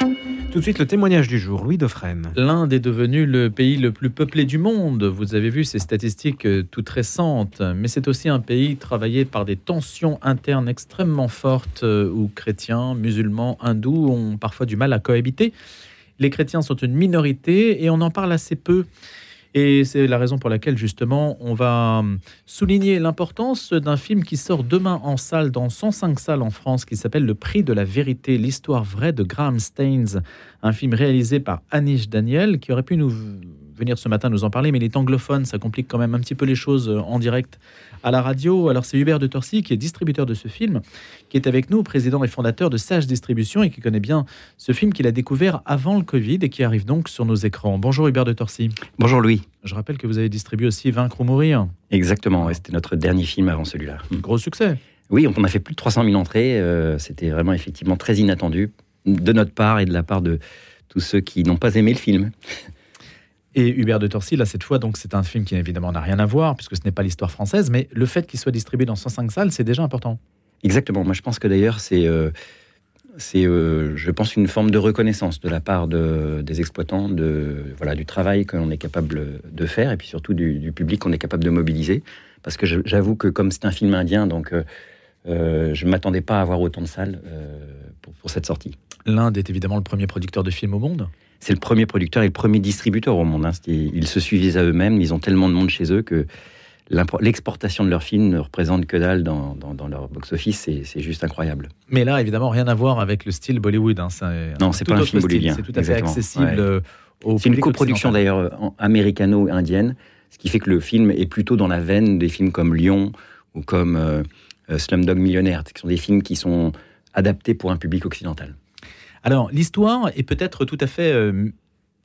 Tout de suite, le témoignage du jour, Louis Dauphren. L'Inde est devenu le pays le plus peuplé du monde. Vous avez vu ces statistiques euh, toutes récentes. Mais c'est aussi un pays travaillé par des tensions internes extrêmement fortes euh, où chrétiens, musulmans, hindous ont parfois du mal à cohabiter. Les chrétiens sont une minorité et on en parle assez peu. Et c'est la raison pour laquelle, justement, on va hum, souligner l'importance d'un film qui sort demain en salle, dans 105 salles en France, qui s'appelle Le Prix de la vérité, l'histoire vraie de Graham Staines. Un film réalisé par Anish Daniel, qui aurait pu nous venir ce matin nous en parler, mais il est anglophone, ça complique quand même un petit peu les choses euh, en direct à la radio. Alors c'est Hubert de Torcy qui est distributeur de ce film, qui est avec nous, président et fondateur de Sage Distribution et qui connaît bien ce film qu'il a découvert avant le Covid et qui arrive donc sur nos écrans. Bonjour Hubert de Torcy. Bonjour Louis. Je rappelle que vous avez distribué aussi Vaincre ou mourir. Exactement, c'était notre dernier film avant celui-là. Gros succès. Oui, on a fait plus de 300 000 entrées. Euh, c'était vraiment effectivement très inattendu de notre part et de la part de tous ceux qui n'ont pas aimé le film. Et Hubert de Torcy, là, cette fois, donc c'est un film qui évidemment n'a rien à voir, puisque ce n'est pas l'histoire française, mais le fait qu'il soit distribué dans 105 salles, c'est déjà important. Exactement. Moi, je pense que d'ailleurs, c'est, euh, c'est, euh, je pense, une forme de reconnaissance de la part de, des exploitants, de, voilà, du travail qu'on est capable de faire, et puis surtout du, public qu'on est capable de mobiliser. Parce que j'avoue que comme c'est un film indien, donc euh, je ne m'attendais pas à avoir autant de salles pour, pour cette sortie. L'Inde est évidemment le premier producteur de films au monde c'est le premier producteur et le premier distributeur au monde. Hein. Ils se suivent à eux-mêmes, ils ont tellement de monde chez eux que l'exportation de leurs films ne représente que dalle dans, leur box-office, c'est juste incroyable. Mais là, évidemment, rien à voir avec le style Bollywood. Hein. Non, c'est pas un film bollywoodien. C'est tout à fait accessible euh, C'est une coproduction d'ailleurs américano-indienne, ce qui fait que le film est plutôt dans la veine des films comme Lyon ou comme euh, euh, Slumdog Millionnaire, qui sont des films qui sont adaptés pour un public occidental. Alors, l'histoire est peut-être tout à fait euh,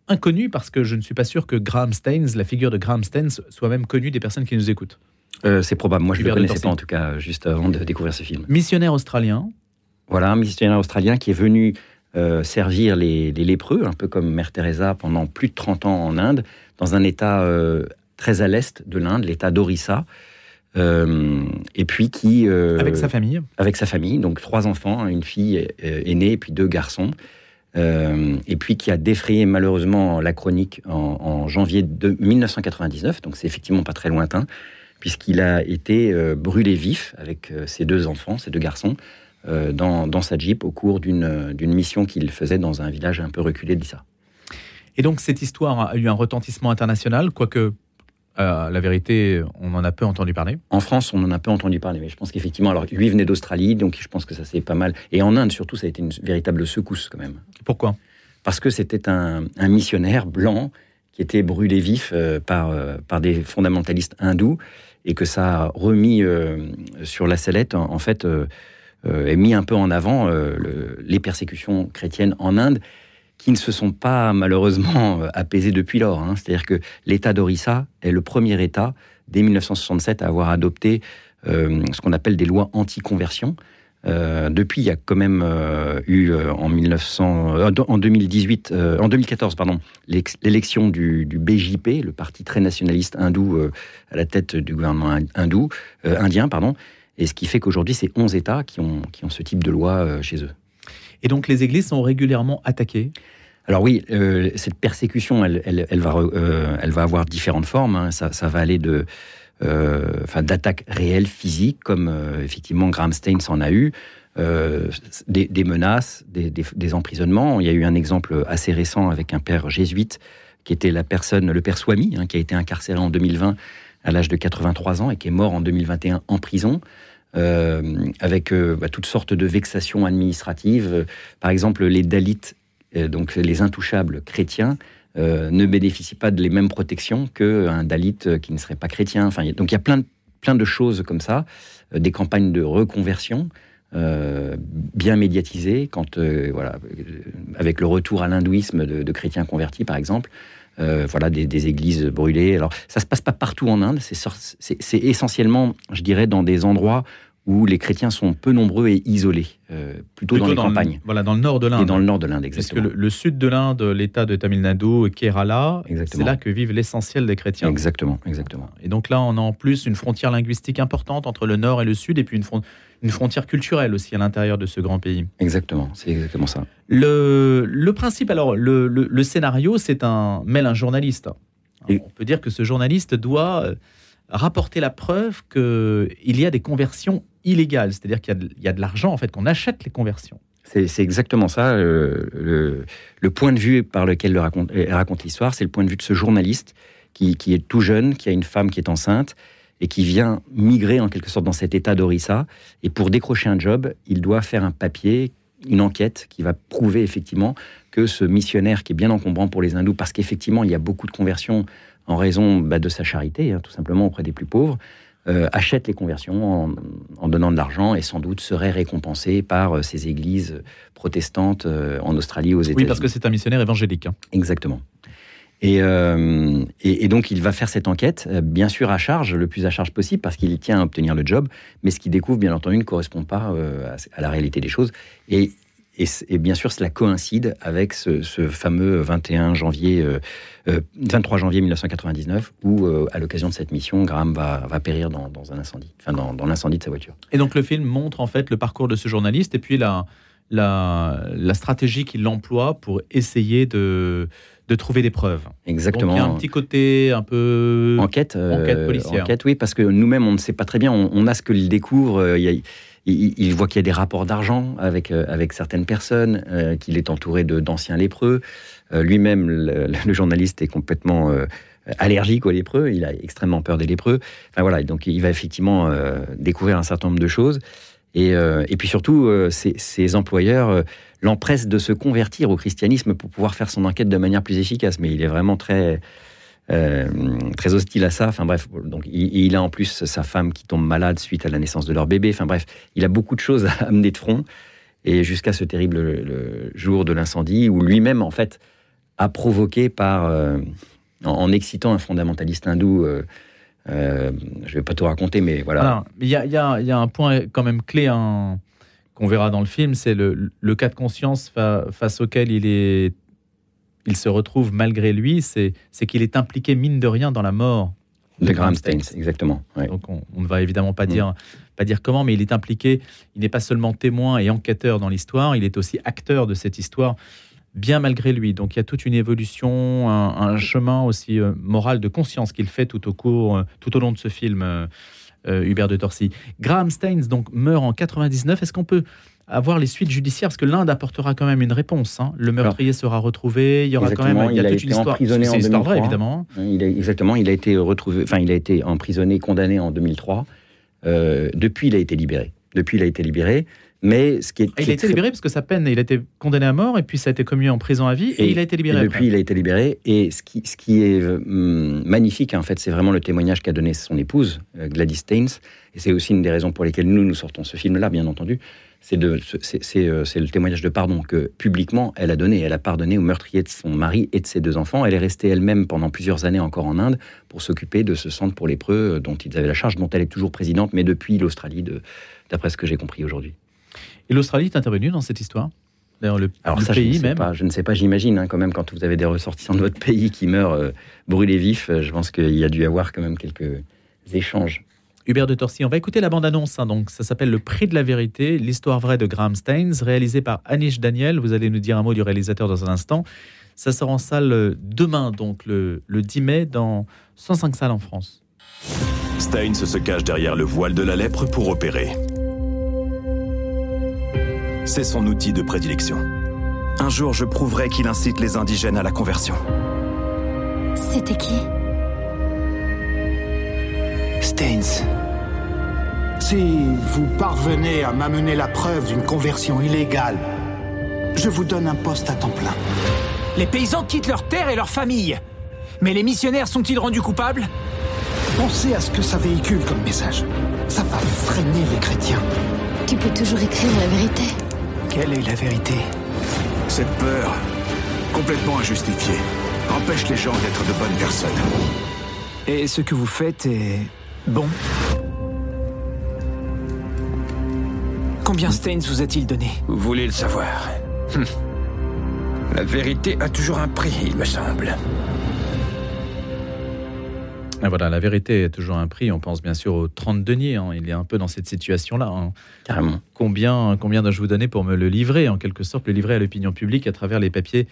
inconnue parce que je ne suis pas sûr que Graham Staines, la figure de Graham Staines, soit même connue des personnes qui nous écoutent. Euh, c'est probable. Moi, je ne le connaissais pas en tout cas, juste avant de découvrir ce film. Missionnaire australien. Voilà, un missionnaire australien qui est venu euh, servir les, lépreux, un peu comme Mère Teresa pendant plus de 30 ans en Inde, dans un état très à l'est de l'Inde, l'état d'Orissa. Euh, et puis qui... Euh, avec sa famille Avec sa famille, donc trois enfants, une fille euh, aînée et puis deux garçons. et puis qui a défrayé malheureusement la chronique en, janvier de 1999, donc c'est effectivement pas très lointain, puisqu'il a été brûlé vif avec ses deux enfants, ses deux garçons, dans, dans, sa Jeep au cours d'une mission qu'il faisait dans un village un peu reculé d'Issa. Et donc cette histoire a eu un retentissement international, quoique euh, la vérité, on en a peu entendu parler. En France, on en a peu entendu parler, mais je pense qu'effectivement, alors lui venait d'Australie, donc je pense que ça c'est pas mal. Et en Inde surtout, ça a été une véritable secousse quand même. Pourquoi? Parce que c'était un, missionnaire blanc qui était brûlé vif euh, par, euh, par des fondamentalistes hindous et que ça a remis sur la sellette, en, fait, et mis un peu en avant les persécutions chrétiennes en Inde qui ne se sont pas malheureusement euh, apaisés depuis lors. Hein. C'est-à-dire que l'État d'Orissa est le premier État, dès 1967, à avoir adopté euh, ce qu'on appelle des lois anti-conversion. Euh, depuis, il y a quand même eu en, 1900, en 2018, en 2014, pardon, l'élection du, BJP, le parti très nationaliste hindou à la tête du gouvernement hindou, indien, pardon, et ce qui fait qu'aujourd'hui, c'est 11 États qui ont, qui ont ce type de loi chez eux. Et donc les églises sont régulièrement attaquées alors oui, euh, cette persécution, elle, va, euh, elle va avoir différentes formes. Hein. Ça, va aller de, euh, d'attaques réelles, physiques, comme effectivement Graham Stein en a eu, des, menaces, des, emprisonnements. Il y a eu un exemple assez récent avec un père jésuite qui était la personne, le père Swami, hein, qui a été incarcéré en 2020 à l'âge de 83 ans et qui est mort en 2021 en prison. Euh, avec euh, bah, toutes sortes de vexations administratives. Par exemple, les Dalits, euh, donc les intouchables chrétiens, ne bénéficient pas de les mêmes protections qu'un Dalit qui ne serait pas chrétien. Enfin, donc il y a plein de, de choses comme ça, des campagnes de reconversion. bien médiatisées, quand voilà, avec le retour à l'hindouisme de, chrétiens convertis, par exemple, voilà, des, des, églises brûlées. Alors, ça se passe pas partout en Inde. C'est essentiellement, je dirais, dans des endroits où les chrétiens sont peu nombreux et isolés, euh, plutôt, dans les campagnes. voilà, dans le nord de l'Inde. Et dans le nord de l'Inde, exactement. Parce que le, sud de l'Inde, l'État de Tamil Nadu, Kerala, c'est là que vivent l'essentiel des chrétiens. Exactement, exactement. Et donc là, on a en plus une frontière linguistique importante entre le nord et le sud, et puis une, une frontière culturelle aussi à l'intérieur de ce grand pays. Exactement, c'est exactement ça. Le, le principe, alors, le, scénario, c'est un mêle un journaliste. Et- On peut dire que ce journaliste doit euh, rapporter la preuve qu'il y a des conversions c'est-à-dire qu'il y a de- l'argent, en fait, qu'on achète les conversions. C'est exactement ça. le, point de vue par lequel le raconte, elle raconte l'histoire, c'est le point de vue de ce journaliste qui, qui est tout jeune, qui a une femme qui est enceinte et qui vient migrer en quelque sorte dans cet état d'Orissa. Et pour décrocher un job, il doit faire un papier, une enquête qui va prouver effectivement que ce missionnaire qui est bien encombrant pour les hindous, parce qu'effectivement il y a beaucoup de conversions en raison bah, de sa charité, hein, tout simplement auprès des plus pauvres, euh, achète les conversions en, en donnant de l'argent et sans doute serait récompensé par euh, ces églises protestantes euh, en Australie, aux États-Unis. Oui, parce que c'est un missionnaire évangélique. hein. Exactement. Et, euh, et, et donc, il va faire cette enquête, bien sûr à charge, le plus à charge possible, parce qu'il tient à obtenir le job, mais ce qu'il découvre, bien entendu, ne correspond pas à, à la réalité des choses. Et, et, bien sûr, cela coïncide avec ce, ce fameux 21 janvier, euh, euh, 23 janvier 1999, où, euh, à l'occasion de cette mission, Graham va, va périr dans, dans un incendie, enfin dans, dans l'incendie de sa voiture. Et donc, le film montre en fait le parcours de ce journaliste et puis la, la, la stratégie qu'il emploie pour essayer de, de trouver des preuves. Exactement. Donc, il y a un petit côté un peu. Enquête, euh, Enquête policière. enquête, oui, parce que nous-mêmes, on ne sait pas très bien. On, on a ce qu'il découvre. euh, il, y a- il- voit qu'il y a des rapports d'argent avec, euh, avec certaines personnes, euh, qu'il est entouré d'anciens lépreux. Euh, Lui-même, le, journaliste, est complètement allergique aux lépreux. Il a extrêmement peur des lépreux. Enfin voilà, donc il va effectivement découvrir un certain nombre de choses. Et, puis surtout, ses, employeurs l'empressent de se convertir au christianisme pour pouvoir faire son enquête de manière plus efficace. Mais il est vraiment très, euh, très hostile à ça. Enfin bref, donc il, a en plus sa femme qui tombe malade suite à la naissance de leur bébé. Enfin bref, il a beaucoup de choses à amener de front. Et jusqu'à ce terrible le jour de l'incendie où lui-même, en fait, a provoqué par, euh, en, excitant un fondamentaliste hindou. euh, euh, je ne vais pas tout raconter, mais voilà. Il y a, un point quand même clé hein, qu'on verra dans le film, c'est le, cas de conscience fa- face auquel il est, il se retrouve malgré lui, c'est qu'il est impliqué mine de rien dans la mort De Graham Staines, exactement. ouais. Donc on, on ne va évidemment pas Mm. dire, pas dire comment, mais il est impliqué. Il n'est pas seulement témoin et enquêteur dans l'histoire, il est aussi acteur de cette histoire, bien malgré lui. Donc il y a toute une évolution, un, un chemin aussi euh, moral de conscience qu'il fait tout au cours, euh, tout au long de ce film. euh, Hubert de Torcy. Graham Staines donc meurt en 99. Est-ce qu'on peut avoir les suites judiciaires parce que l'Inde apportera quand même une réponse. hein. Le meurtrier sera retrouvé. Il y aura quand même il y a il a toute une été histoire. emprisonné en une histoire vraie 2003. évidemment. hein. Il a, exactement, il a été retrouvé, enfin, il a été emprisonné, condamné en 2003. Euh, depuis, il a été libéré. Depuis, il a été libéré. Mais ce qui est, Ah, Il a été très- libéré parce que sa peine, il a été condamné à mort et puis ça a été commis en prison à vie et, Et- il a été libéré. Et après. depuis, il a été libéré. Et ce qui, ce qui est hum, magnifique, en fait, c'est vraiment le témoignage qu'a donné son épouse, euh, Gladys Staines. Et c'est aussi une des raisons pour lesquelles nous, nous sortons ce film-là, bien entendu. C'est euh, c'est le témoignage de pardon que publiquement elle a donné. Elle a pardonné au meurtrier de son mari et de ses deux enfants. Elle est restée elle-même pendant plusieurs années encore en Inde pour s'occuper de ce centre pour lépreux euh, dont ils avaient la charge, dont elle est toujours présidente, mais depuis l'Australie, d'après ce que j'ai compris aujourd'hui. Et l'Australie est intervenue dans cette histoire? Le, Alors le ça, je ne pays sais même. pas. Je ne sais pas. J'imagine hein, quand même quand vous avez des ressortissants de votre pays qui meurent euh, brûlés vifs. je pense qu'il y a dû y avoir quand même quelques échanges. Hubert de Torcy. On va écouter la bande-annonce. hein. donc, ça s'appelle Le Prix de la vérité, l'histoire vraie de Graham Staines, réalisé par Anish Daniel. Vous allez nous dire un mot du réalisateur dans un instant. Ça sort en salle euh, demain, donc le, le 10 mai, dans 105 salles en France. Stein se cache derrière le voile de la lèpre pour opérer. C'est son outil de prédilection. Un jour, je prouverai qu'il incite les indigènes à la conversion. C'était qui? Staines. Si vous parvenez à m'amener la preuve d'une conversion illégale, je vous donne un poste à temps plein. Les paysans quittent leur terre et leur famille. Mais les missionnaires sont-ils rendus coupables? Pensez à ce que ça véhicule comme message. Ça va freiner les chrétiens. Tu peux toujours écrire la vérité. Quelle est la vérité? Cette peur, complètement injustifiée, empêche les gens d'être de bonnes personnes. Et ce que vous faites est bon Combien Staines vous a-t-il donné? Vous voulez le savoir Hum. La vérité a toujours un prix, il me semble. Ah, voilà, la vérité est toujours un prix. On pense bien sûr aux 30 deniers. hein. Il est un peu dans cette situation-là. hein. Carrément. Combien, combien dois-je vous donner pour me le livrer, en quelque sorte, le livrer à l'opinion publique à travers les papiers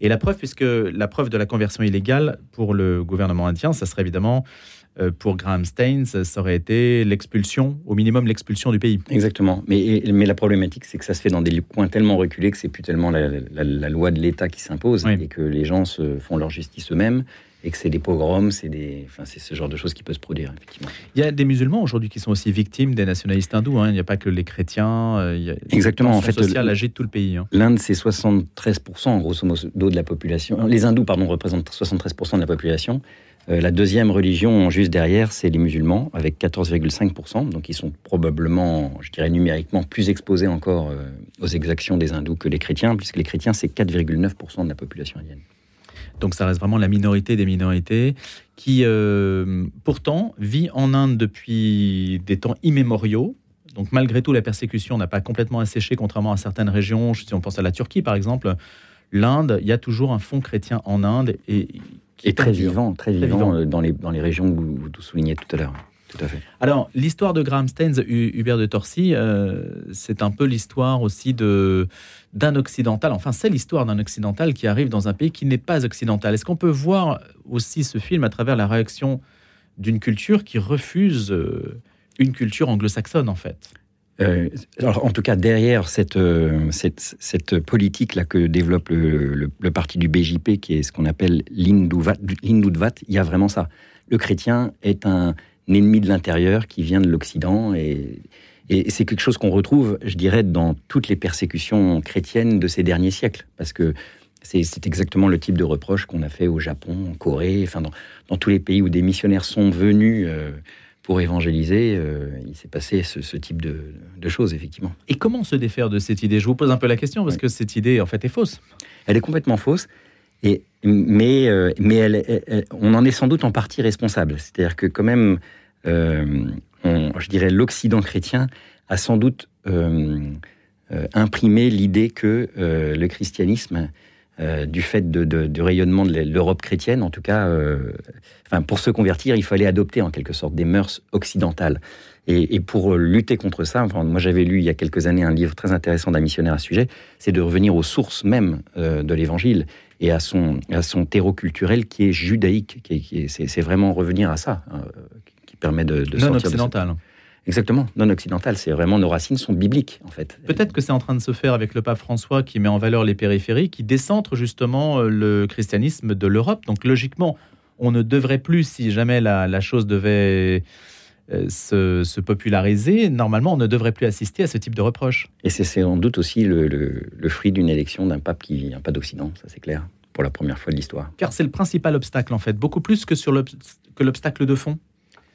et la preuve, puisque la preuve de la conversion illégale pour le gouvernement indien, ça serait évidemment, euh, pour Graham Staines, ça aurait été l'expulsion, au minimum l'expulsion du pays. Exactement. Mais, mais la problématique, c'est que ça se fait dans des coins tellement reculés que c'est plus tellement la, la- la loi de l'État qui s'impose Oui. et que les gens se font leur justice eux-mêmes et que c'est des pogroms, c'est des, enfin, c'est ce genre de choses qui peut se produire effectivement. Il y a des musulmans aujourd'hui qui sont aussi victimes des nationalistes hindous. hein. Il n'y a pas que les chrétiens. euh, il y a Exactement. En fait, sociale le- agite tout le pays. hein. L'Inde, c'est 73% grosso modo de la population. Les hindous, pardon, représentent 73% de la population. Euh, la deuxième religion, juste derrière, c'est les musulmans, avec 14,5%. Donc, ils sont probablement, je dirais numériquement, plus exposés encore euh, aux exactions des hindous que les chrétiens, puisque les chrétiens, c'est 4,9% de la population indienne. Donc ça reste vraiment la minorité des minorités qui, euh, pourtant, vit en Inde depuis des temps immémoriaux. Donc malgré tout, la persécution n'a pas complètement asséché, contrairement à certaines régions. Si on pense à la Turquie, par exemple, l'Inde, il y a toujours un fond chrétien en Inde et qui Et très perdure. vivant, très Très vivant, vivant. euh, dans les, dans les régions que vous, vous soulignez tout à l'heure. Tout à fait. Alors, l'histoire de Graham Staines, Hu- Hubert de Torcy, euh, c'est un peu l'histoire aussi de d'un occidental. Enfin, c'est l'histoire d'un occidental qui arrive dans un pays qui n'est pas occidental. Est-ce qu'on peut voir aussi ce film à travers la réaction d'une culture qui refuse euh, une culture anglo-saxonne, en fait? Euh, alors, en tout cas, derrière cette, euh, cette, politique-là que développe le, parti du BJP, qui est ce qu'on appelle l'Hindoudvat, il y a vraiment ça. Le chrétien est un ennemi de l'intérieur qui vient de l'Occident et, c'est quelque chose qu'on retrouve, je dirais, dans toutes les persécutions chrétiennes de ces derniers siècles. Parce que c'est exactement le type de reproche qu'on a fait au Japon, en Corée, enfin dans, dans tous les pays où des missionnaires sont venus euh, pour évangéliser, euh, il s'est passé ce, ce type de, de choses, effectivement. Et comment se défaire de cette idée? Je vous pose un peu la question parce que cette idée, en fait, est fausse. Elle est complètement fausse, et, mais, euh, mais elle, elle- elle- on en est sans doute en partie responsable. C'est-à-dire que quand même, euh, on- je dirais, l'Occident chrétien a sans doute imprimé l'idée que le christianisme, euh, du fait de- de- du rayonnement de l'Europe chrétienne, en tout cas, euh, enfin, pour se convertir, il fallait adopter en quelque sorte des mœurs occidentales. Et, et pour lutter contre ça, enfin, moi j'avais lu il y a quelques années un livre très intéressant d'un missionnaire à ce sujet, c'est de revenir aux sources même euh, de l'Évangile et à son, à son terreau culturel qui est judaïque. Qui qui c'est, vraiment revenir à ça euh, qui- permet de, de non sortir de occidental. Exactement, non occidental. C'est vraiment nos racines sont bibliques en fait. Peut-être que c'est en train de se faire avec le pape François qui met en valeur les périphéries, qui décentre justement euh, le christianisme de l'Europe. Donc logiquement, on ne devrait plus, si jamais la, la chose devait euh, se, se populariser, normalement, on ne devrait plus assister à ce type de reproches. Et c'est, sans doute aussi le, le- le fruit d'une élection d'un pape qui vient pas d'Occident, ça c'est clair, pour la première fois de l'histoire. Car c'est le principal obstacle, en fait, beaucoup plus que, sur l'obstacle de fond.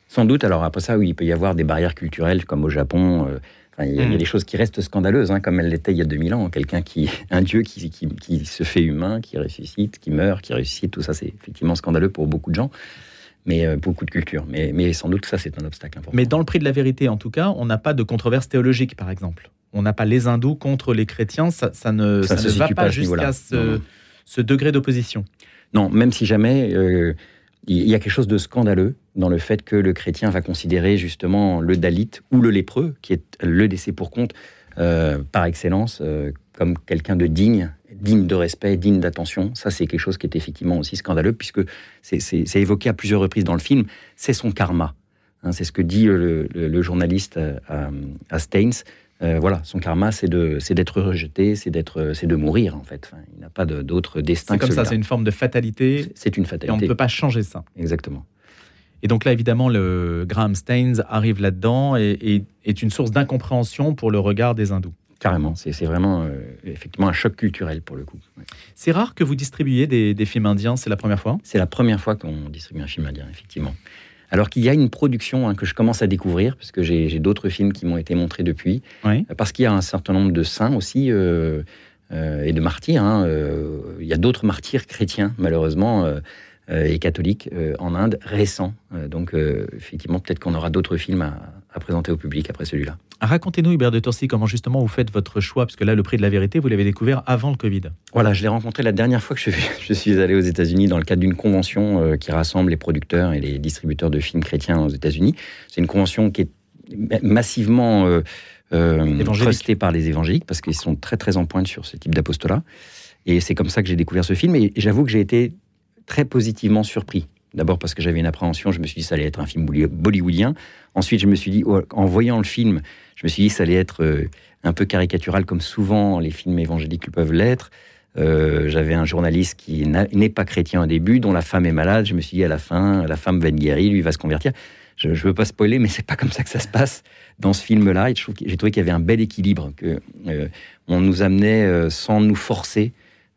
Sans doute, alors après ça, oui, il peut y avoir des barrières culturelles comme au Japon. euh, enfin, il, y a, il y a Mm. des choses qui restent scandaleuses, hein, comme elles l'étaient il y a 2000 ans. Quelqu'un qui, un dieu qui, qui, qui se fait humain, qui ressuscite, qui meurt, qui ressuscite, tout ça, c'est effectivement scandaleux pour beaucoup de gens, mais euh, beaucoup de cultures. Mais, mais sans doute, ça, c'est un obstacle important. Mais dans le prix de la vérité, en tout cas, on n'a pas de controverse théologique, par exemple. On n'a pas les hindous contre les chrétiens, ça, ça ne, Ça ça se ne va pas jusqu'à ce degré d'opposition. Non, même si jamais euh, il y a quelque chose de scandaleux dans le fait que le chrétien va considérer justement le dalit ou le lépreux, qui est le décès pour compte euh, par excellence, euh, comme quelqu'un de digne, digne de respect, digne d'attention. Ça, c'est quelque chose qui est effectivement aussi scandaleux, puisque c'est- évoqué à plusieurs reprises dans le film. C'est son karma. Hein, c'est ce que dit le journaliste euh, à, à Staines. Euh, voilà, son karma, c'est de- c'est d'être rejeté, c'est d'être, c'est de mourir en fait. Enfin, il n'a pas de- d'autre destin C'est comme ça, c'est une forme de fatalité, C'est une et on ne fatalité. peut pas changer ça. Exactement. Et donc là, évidemment, le Graham Staines arrive là-dedans et, et est une source d'incompréhension pour le regard des hindous. Carrément. C'est c'est vraiment euh, effectivement un choc culturel pour le coup. Ouais. C'est rare que vous distribuiez des, des films indiens, c'est la première fois? C'est la première fois qu'on distribue un film indien, effectivement. Alors qu'il y a une production hein, que je commence à découvrir, parce que j'ai d'autres films qui m'ont été montrés depuis, Oui. euh, parce qu'il y a un certain nombre de saints aussi, euh, euh, et de martyrs. hein, euh, il y a d'autres martyrs chrétiens, malheureusement, euh, et catholiques euh, en Inde, récents. Donc, euh, effectivement, peut-être qu'on aura d'autres films à, à présenter au public après celui-là. Racontez-nous, Hubert de Torcy, comment justement vous faites votre choix, parce que là, le prix de la vérité, vous l'avez découvert avant le Covid. Voilà, je l'ai rencontré la dernière fois que je, je suis allé aux États-Unis dans le cadre d'une convention euh, qui rassemble les producteurs et les distributeurs de films chrétiens aux États-Unis. C'est une convention qui est massivement euh, euh, trustée par les évangéliques parce qu'ils sont très très en pointe sur ce type d'apostolat. Et c'est comme ça que j'ai découvert ce film. Et j'avoue que j'ai été très positivement surpris. D'abord parce que j'avais une appréhension, je me suis dit ça allait être un film bollywoodien. Ensuite, je me suis dit, en voyant le film, je me suis dit ça allait être euh, un peu caricatural comme souvent les films évangéliques peuvent l'être. Euh, j'avais un journaliste qui n'est pas chrétien au début, dont la femme est malade. Je me suis dit à la fin, la femme va être guérie, lui va se convertir. Je ne veux pas spoiler, mais c'est pas comme ça que ça se passe dans ce film-là. J'ai trouvé qu'il y avait un bel équilibre, que euh, on nous amenait sans nous forcer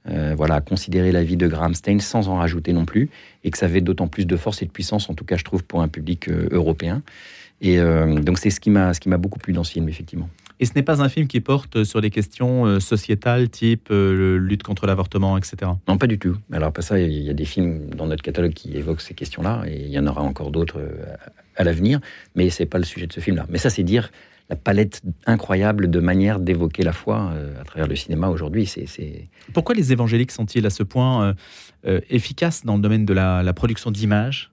euh, voilà, considérer la vie de Graham Stein sans en rajouter non plus, et que ça avait d'autant plus de force et de puissance, en tout cas, je trouve, pour un public euh, européen. Et euh, donc, c'est ce qui m'a beaucoup plu dans ce film, effectivement. Et ce n'est pas un film qui porte sur des questions sociétales, type lutte contre l'avortement, etc. Non, pas du tout. Alors, pas ça, il y a des films dans notre catalogue qui évoquent ces questions-là, et il y en aura encore d'autres à l'avenir, mais c'est pas le sujet de ce film-là. Mais ça, c'est dire la palette incroyable de manières d'évoquer la foi euh, à travers le cinéma aujourd'hui. C'est, Pourquoi les évangéliques sont-ils à ce point euh, euh, efficaces dans le domaine de la, production d'images?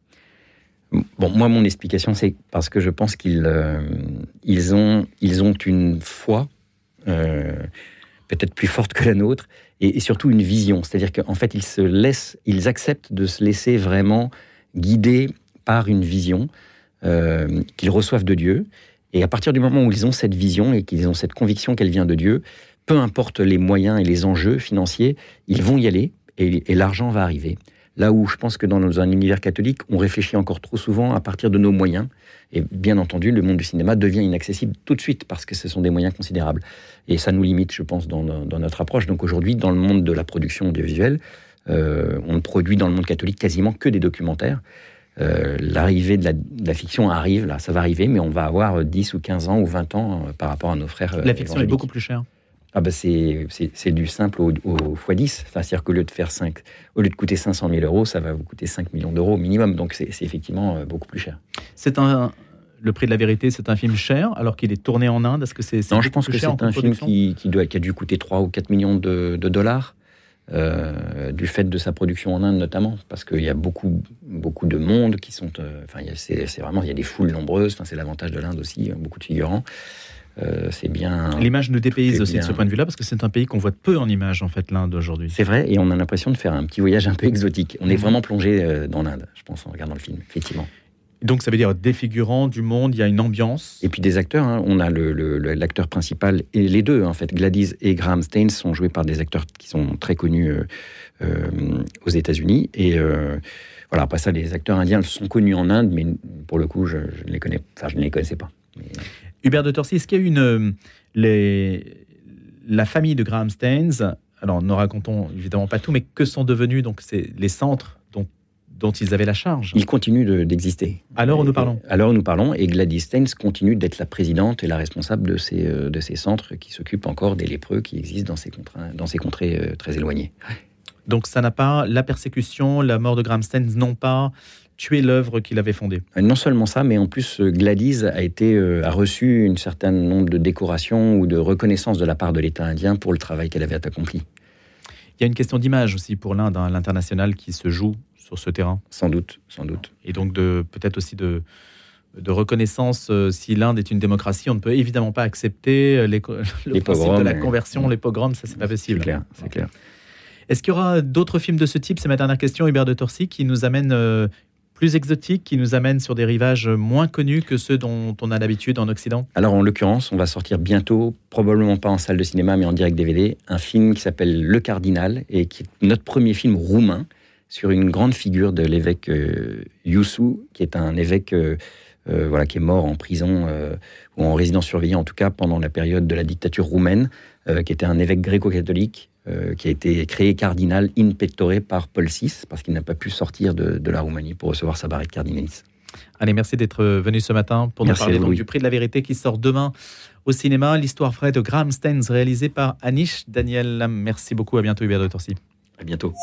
Bon, moi, mon explication, c'est parce que je pense qu'ils ils ont, ils ont une foi peut-être plus forte que la nôtre et, et surtout une vision. C'est-à-dire qu'en fait, ils se laissent, ils acceptent de se laisser vraiment guider par une vision qu'ils reçoivent de Dieu et à partir du moment où ils ont cette vision et qu'ils ont cette conviction qu'elle vient de Dieu, peu importe les moyens et les enjeux financiers, ils vont y aller et, l'argent va arriver. Là où je pense que dans un univers catholique, on réfléchit encore trop souvent à partir de nos moyens. Et bien entendu, le monde du cinéma devient inaccessible tout de suite parce que ce sont des moyens considérables. Et ça nous limite, je pense, dans, notre approche. Donc aujourd'hui, dans le monde de la production audiovisuelle, euh, on ne produit dans le monde catholique quasiment que des documentaires. Euh, l'arrivée de, la, fiction arrive, là, ça va arriver, mais on va avoir 10 ou 15 ans ou 20 ans euh, par rapport à nos frères. La fiction est beaucoup plus chère. Ah bah c'est, du simple au, x10. Enfin, c'est-à-dire qu'au lieu de faire 5, au lieu de coûter 500 000 euros, ça va vous coûter 5 millions d'euros au minimum. Donc c'est, effectivement euh, beaucoup plus cher. C'est un, le prix de la vérité, c'est un film cher, alors qu'il est tourné en Inde. Est-ce que c'est, Non, je pense que c'est un film qui, doit, qui a dû coûter 3 ou 4 millions de dollars. Euh, du fait de sa production en Inde notamment, parce qu'il y a beaucoup, beaucoup de monde qui sont. Euh, enfin, c'est vraiment, il y a des foules nombreuses. Enfin, c'est l'avantage de l'Inde aussi, hein, beaucoup de figurants. Euh, c'est bien. L'image nous dépayse aussi de ce point de vue-là, parce que c'est un pays qu'on voit peu en image, en fait, l'Inde aujourd'hui. C'est vrai, et on a l'impression de faire un petit voyage un peu exotique. On est mhm. vraiment plongé dans l'Inde, je pense, en regardant le film, effectivement. Donc ça veut dire des figurants, du monde, il y a une ambiance. Et puis des acteurs, hein. on a l'acteur principal et les deux en fait. Gladys et Graham Staines sont joués par des acteurs qui sont très connus euh, euh, aux États-Unis. Et euh, voilà, après ça, les acteurs indiens sont connus en Inde, mais pour le coup, je, ne les connais, enfin, je ne les connaissais pas. Hubert de Torcy, est-ce qu'il y a une les, la famille de Graham Staines? Alors, ne racontons évidemment pas tout, mais que sont devenus donc les centres dont ils avaient la charge. Ils continuent d'exister. alors nous parlons. Alors nous parlons, et Gladys Steins continue d'être la présidente et la responsable de ces, euh, de ces centres qui s'occupent encore des lépreux qui existent dans ces, dans ces contrées euh, très éloignées. Donc ça n'a pas, la persécution, la mort de Graham Steins n'ont pas tué l'œuvre qu'il avait fondée. Euh, non seulement ça, mais en plus Gladys a, été, a reçu un certain nombre de décorations ou de reconnaissances de la part de l'État indien pour le travail qu'elle avait accompli. Il y a une question d'image aussi pour l'Inde, hein, l'international qui se joue sur ce terrain. Sans doute, sans doute. Et donc de peut-être aussi de, de reconnaissance, euh, si l'Inde est une démocratie, on ne peut évidemment pas accepter euh, les, le les principe de la conversion, les pogroms, ça c'est pas possible. C'est clair, c'est clair. Est-ce qu'il y aura d'autres films de ce type? C'est ma dernière question, Hubert de Torcy, qui nous amène euh, plus exotiques, qui nous amène sur des rivages moins connus que ceux dont on a l'habitude en Occident? Alors en l'occurrence, on va sortir bientôt, probablement pas en salle de cinéma, mais en direct DVD, un film qui s'appelle Le Cardinal et qui est notre premier film roumain sur une grande figure de l'évêque euh, Youssou, qui est un évêque euh, euh, voilà, qui est mort en prison ou en résidence surveillée, en tout cas pendant la période de la dictature roumaine, qui était un évêque gréco-catholique, qui a été créé cardinal in pectore par Paul VI, parce qu'il n'a pas pu sortir de, la Roumanie pour recevoir sa barrette cardinalis. Allez, merci d'être venu ce matin pour nous parler du prix de la vérité qui sort demain au cinéma. L'histoire vraie de Graham Staines, réalisée par Anish Daniel. Merci beaucoup, à bientôt Hubert de Torcy. À bientôt.